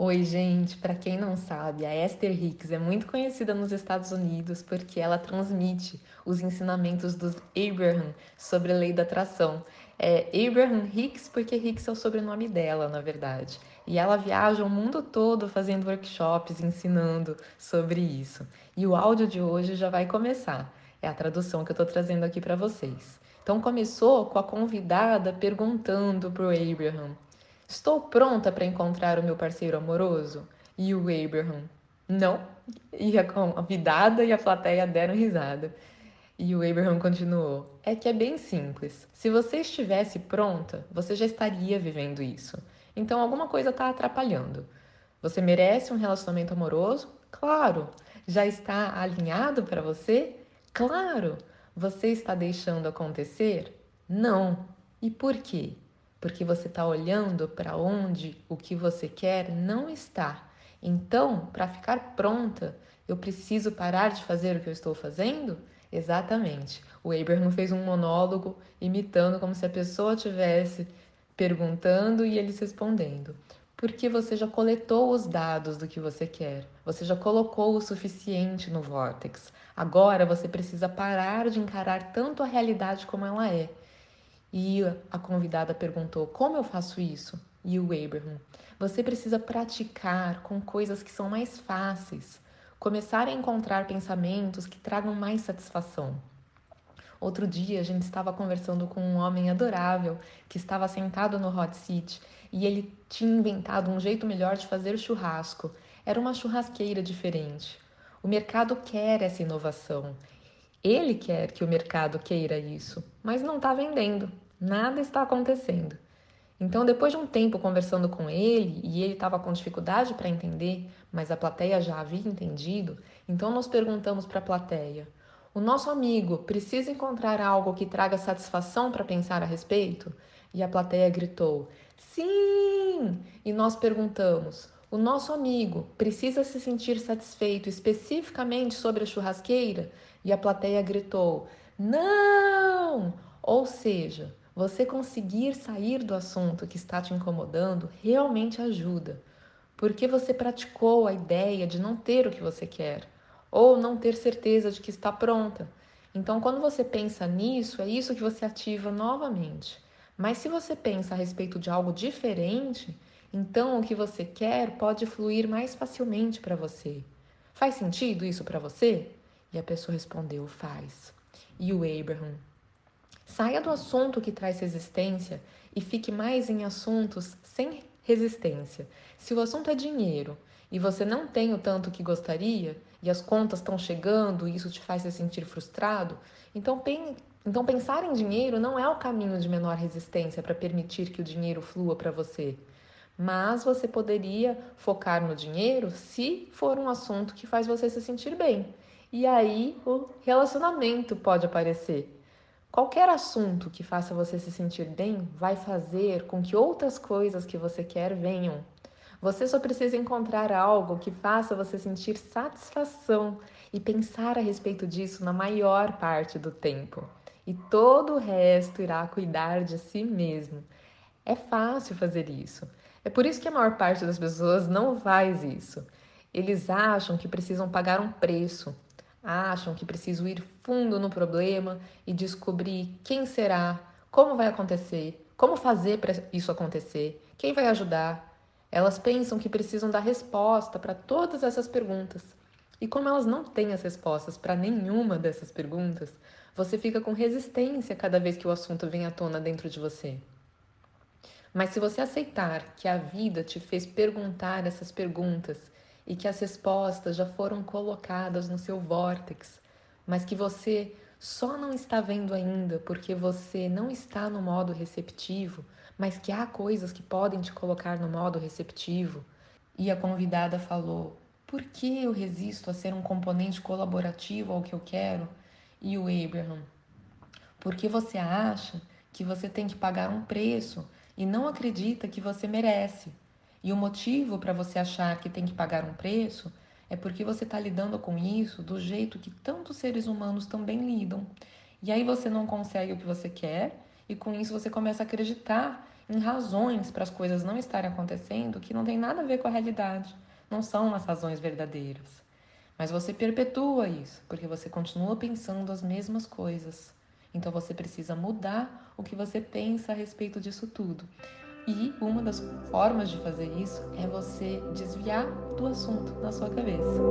Oi, gente. Para quem não sabe, a Esther Hicks é muito conhecida nos Estados Unidos porque ela transmite os ensinamentos dos Abraham sobre a lei da atração. É Abraham Hicks porque Hicks é o sobrenome dela, na verdade. E ela viaja o mundo todo fazendo workshops, ensinando sobre isso. E o áudio de hoje já vai começar. É a tradução que eu estou trazendo aqui para vocês. Então começou com a convidada perguntando para o Abraham Estou pronta para encontrar o meu parceiro amoroso? E o Abraham, não. E a convidada e a plateia deram risada. E o Abraham continuou: É que é bem simples. Se você estivesse pronta, você já estaria vivendo isso. Então alguma coisa está atrapalhando. Você merece um relacionamento amoroso? Claro. Já está alinhado para você? Claro. Você está deixando acontecer? Não. E por quê? Porque você está olhando para onde o que você quer não está. Então, para ficar pronta, eu preciso parar de fazer o que eu estou fazendo? Exatamente. O Abraham fez um monólogo imitando como se a pessoa tivesse perguntando e eles respondendo. Porque você já coletou os dados do que você quer, você já colocou o suficiente no Vortex. Agora você precisa parar de encarar tanto a realidade como ela é e a convidada perguntou: Como eu faço isso? E o Abraham: Você precisa praticar com coisas que são mais fáceis, começar a encontrar pensamentos que tragam mais satisfação. Outro dia a gente estava conversando com um homem adorável que estava sentado no hot seat e ele tinha inventado um jeito melhor de fazer churrasco. Era uma churrasqueira diferente. O mercado quer essa inovação ele quer que o mercado queira isso, mas não está vendendo, nada está acontecendo. Então, depois de um tempo conversando com ele, e ele estava com dificuldade para entender, mas a plateia já havia entendido, então nós perguntamos para a plateia: o nosso amigo precisa encontrar algo que traga satisfação para pensar a respeito? E a plateia gritou: sim! E nós perguntamos: o nosso amigo precisa se sentir satisfeito especificamente sobre a churrasqueira? E a plateia gritou: Não! Ou seja, você conseguir sair do assunto que está te incomodando realmente ajuda, porque você praticou a ideia de não ter o que você quer ou não ter certeza de que está pronta. Então, quando você pensa nisso, é isso que você ativa novamente. Mas se você pensa a respeito de algo diferente, então o que você quer pode fluir mais facilmente para você. Faz sentido isso para você? E a pessoa respondeu: Faz. E o Abraham: Saia do assunto que traz resistência e fique mais em assuntos sem resistência. Se o assunto é dinheiro e você não tem o tanto que gostaria e as contas estão chegando e isso te faz se sentir frustrado, então, então pensar em dinheiro não é o caminho de menor resistência para permitir que o dinheiro flua para você. Mas você poderia focar no dinheiro se for um assunto que faz você se sentir bem e aí o relacionamento pode aparecer. Qualquer assunto que faça você se sentir bem vai fazer com que outras coisas que você quer venham. Você só precisa encontrar algo que faça você sentir satisfação e pensar a respeito disso na maior parte do tempo. E todo o resto irá cuidar de si mesmo. É fácil fazer isso. É por isso que a maior parte das pessoas não faz isso. Eles acham que precisam pagar um preço acham que precisam ir fundo no problema e descobrir quem será, como vai acontecer, como fazer para isso acontecer, quem vai ajudar. Elas pensam que precisam dar resposta para todas essas perguntas. E como elas não têm as respostas para nenhuma dessas perguntas, você fica com resistência cada vez que o assunto vem à tona dentro de você. Mas se você aceitar que a vida te fez perguntar essas perguntas e que as respostas já foram colocadas no seu vórtex, mas que você só não está vendo ainda porque você não está no modo receptivo, mas que há coisas que podem te colocar no modo receptivo. E a convidada falou: Por que eu resisto a ser um componente colaborativo ao que eu quero? E o Abraham: Porque você acha que você tem que pagar um preço e não acredita que você merece. E o motivo para você achar que tem que pagar um preço é porque você está lidando com isso do jeito que tantos seres humanos também lidam. E aí você não consegue o que você quer, e com isso você começa a acreditar em razões para as coisas não estarem acontecendo que não tem nada a ver com a realidade, não são as razões verdadeiras. Mas você perpetua isso, porque você continua pensando as mesmas coisas. Então você precisa mudar o que você pensa a respeito disso tudo. E uma das formas de fazer isso é você desviar do assunto na sua cabeça.